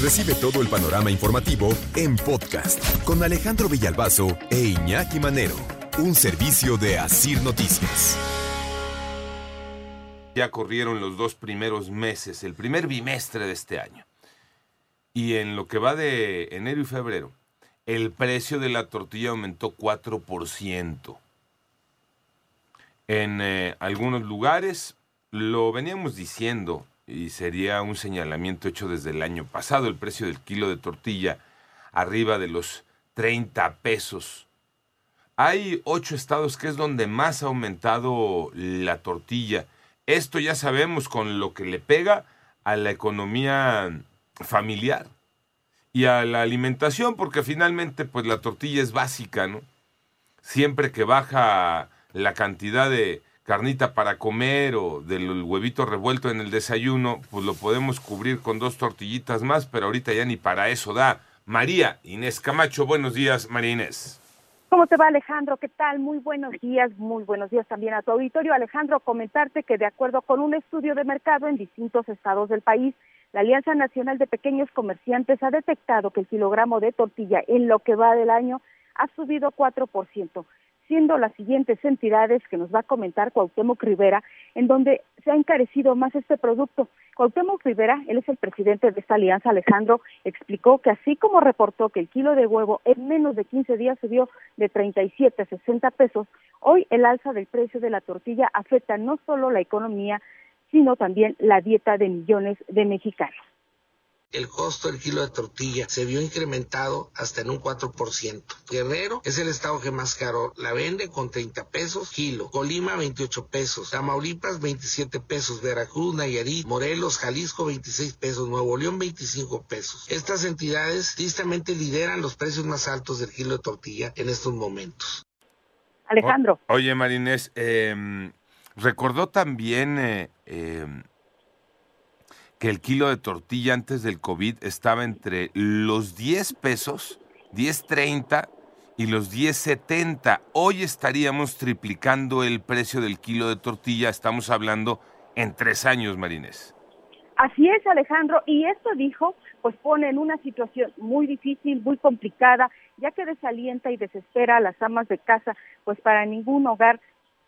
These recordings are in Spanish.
Recibe todo el panorama informativo en podcast con Alejandro Villalbazo e Iñaki Manero, un servicio de Asir Noticias. Ya corrieron los dos primeros meses, el primer bimestre de este año. Y en lo que va de enero y febrero, el precio de la tortilla aumentó 4%. En eh, algunos lugares, lo veníamos diciendo, y sería un señalamiento hecho desde el año pasado, el precio del kilo de tortilla arriba de los 30 pesos. Hay ocho estados que es donde más ha aumentado la tortilla. Esto ya sabemos con lo que le pega a la economía familiar y a la alimentación, porque finalmente pues la tortilla es básica, ¿no? Siempre que baja la cantidad de, carnita para comer o del huevito revuelto en el desayuno, pues lo podemos cubrir con dos tortillitas más, pero ahorita ya ni para eso da. María Inés Camacho, buenos días, María Inés. ¿Cómo te va Alejandro? ¿Qué tal? Muy buenos días, muy buenos días también a tu auditorio. Alejandro, comentarte que de acuerdo con un estudio de mercado en distintos estados del país, la Alianza Nacional de Pequeños Comerciantes ha detectado que el kilogramo de tortilla en lo que va del año ha subido 4% siendo las siguientes entidades que nos va a comentar Cuauhtémoc Rivera, en donde se ha encarecido más este producto. Cuauhtémoc Rivera, él es el presidente de esta alianza, Alejandro, explicó que así como reportó que el kilo de huevo en menos de 15 días subió de 37 a 60 pesos, hoy el alza del precio de la tortilla afecta no solo la economía, sino también la dieta de millones de mexicanos el costo del kilo de tortilla se vio incrementado hasta en un 4%. Guerrero es el estado que más caro la vende con 30 pesos kilo. Colima 28 pesos. Tamaulipas 27 pesos. Veracruz, Nayarit, Morelos, Jalisco 26 pesos. Nuevo León 25 pesos. Estas entidades tristemente lideran los precios más altos del kilo de tortilla en estos momentos. Alejandro. oye, Marinés, em, recordó también eh, em, que el kilo de tortilla antes del COVID estaba entre los 10 pesos, 10.30 y los 10.70. Hoy estaríamos triplicando el precio del kilo de tortilla, estamos hablando en tres años, Marines. Así es, Alejandro, y esto dijo, pues pone en una situación muy difícil, muy complicada, ya que desalienta y desespera a las amas de casa, pues para ningún hogar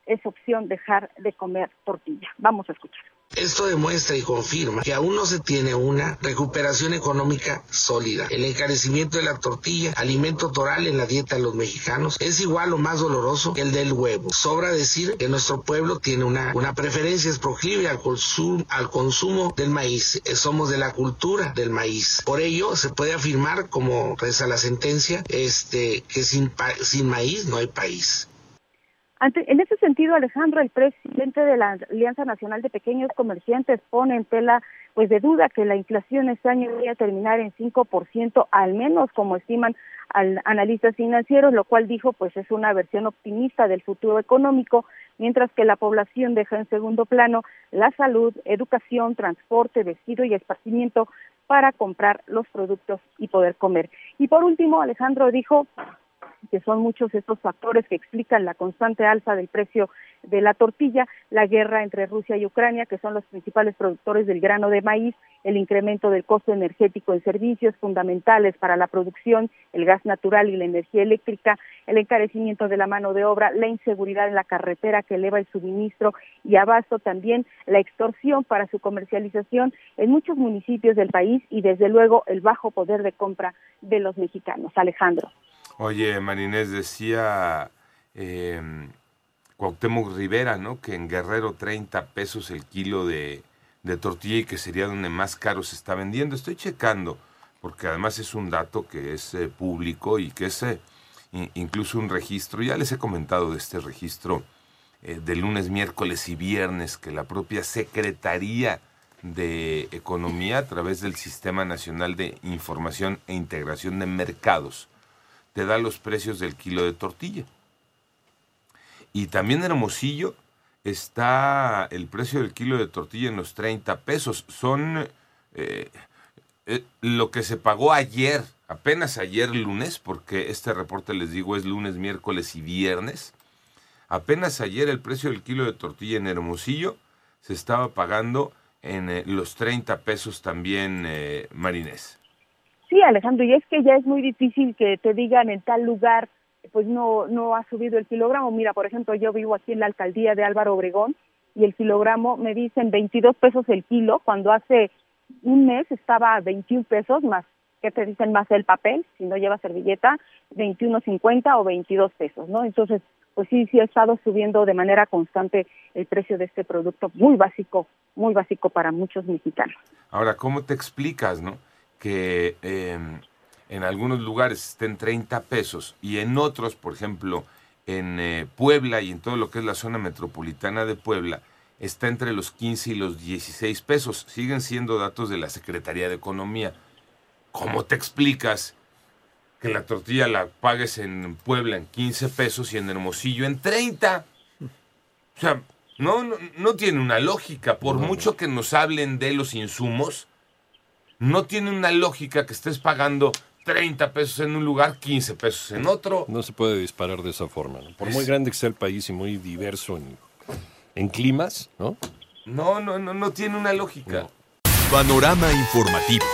es opción dejar de comer tortilla. Vamos a escuchar. Esto demuestra y confirma que aún no se tiene una recuperación económica sólida. El encarecimiento de la tortilla, alimento toral en la dieta de los mexicanos, es igual o más doloroso que el del huevo. Sobra decir que nuestro pueblo tiene una, una preferencia, es proclive al, al consumo del maíz. Eh, somos de la cultura del maíz. Por ello, se puede afirmar, como reza la sentencia, este, que sin, sin maíz no hay país en ese sentido, Alejandro, el presidente de la Alianza Nacional de Pequeños Comerciantes pone en tela pues de duda que la inflación este año vaya a terminar en 5%, al menos como estiman analistas financieros, lo cual dijo pues es una versión optimista del futuro económico, mientras que la población deja en segundo plano la salud, educación, transporte, vestido y esparcimiento para comprar los productos y poder comer. Y por último, Alejandro dijo que son muchos estos factores que explican la constante alza del precio de la tortilla, la guerra entre Rusia y Ucrania, que son los principales productores del grano de maíz, el incremento del costo energético en servicios fundamentales para la producción, el gas natural y la energía eléctrica, el encarecimiento de la mano de obra, la inseguridad en la carretera que eleva el suministro y abasto también la extorsión para su comercialización en muchos municipios del país y desde luego el bajo poder de compra de los mexicanos. Alejandro. Oye, Marinés, decía eh, Cuauhtémoc Rivera, ¿no? Que en Guerrero 30 pesos el kilo de, tortilla y que sería donde más caro se está vendiendo. Estoy checando, porque además es un dato que es eh, público y que es eh, incluso un registro. Ya les he comentado de este registro eh, de lunes, miércoles y viernes que la propia Secretaría de Economía a través del Sistema Nacional de Información e Integración de Mercados te da los precios del kilo de tortilla. Y también en Hermosillo está el precio del kilo de tortilla en los 30 pesos. Son eh, eh, lo que se pagó ayer, apenas ayer lunes, porque este reporte les digo es lunes, miércoles y viernes. Apenas ayer el precio del kilo de tortilla en Hermosillo se estaba pagando en eh, los 30 pesos también, Marinés. Sí, Alejandro, y es que ya es muy difícil que te digan en tal lugar, pues no, no ha subido el kilogramo. Mira, por ejemplo, yo vivo aquí en la alcaldía de Álvaro Obregón y el kilogramo me dicen 22 pesos el kilo, cuando hace un mes estaba a 21 pesos más, ¿qué te dicen más el papel? Si no lleva servilleta, 21.50 o 22 pesos, ¿no? Entonces, pues sí, sí ha estado subiendo de manera constante el precio de este producto muy básico, muy básico para muchos mexicanos. Ahora, ¿cómo te explicas, no? Que em, en algunos lugares estén 30 pesos y en otros, por ejemplo, en eh, Puebla y en todo lo que es la zona metropolitana de Puebla, está entre los 15 y los 16 pesos. Siguen siendo datos de la Secretaría de Economía. ¿Cómo te explicas que la tortilla la pagues en Puebla en 15 pesos y en Hermosillo en 30? O sea, no, no, tiene una lógica. Por mucho que nos hablen de los insumos, no tiene una lógica que estés pagando 30 pesos en un lugar, 15 pesos en otro. No se puede disparar de esa forma. Por muy grande que sea el país y muy diverso en, en climas, ¿no? No, no, no, no tiene una lógica. Panorama informativo.